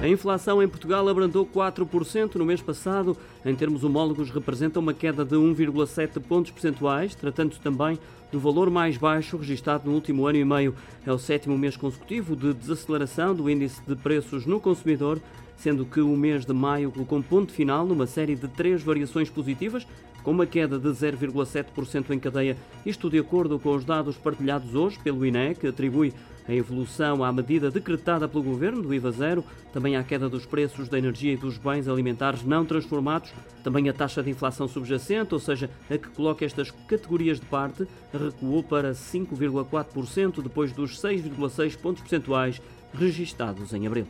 A inflação em Portugal abrandou 4% no mês passado. Em termos homólogos, representa uma queda de 1,7 pontos percentuais, tratando-se também do valor mais baixo registado no último ano e meio. É o sétimo mês consecutivo de desaceleração do índice de preços no consumidor, sendo que o mês de maio colocou um ponto final numa série de três variações positivas, com uma queda de 0,7% em cadeia, isto de acordo com os dados partilhados hoje pelo INE, que atribui a evolução à medida decretada pelo Governo do IVA zero, também à queda dos preços da energia e dos bens alimentares não transformados, também a taxa de inflação subjacente, ou seja, a que coloca estas categorias de parte, recuou para 5,4% depois dos 6,6 pontos percentuais registados em abril.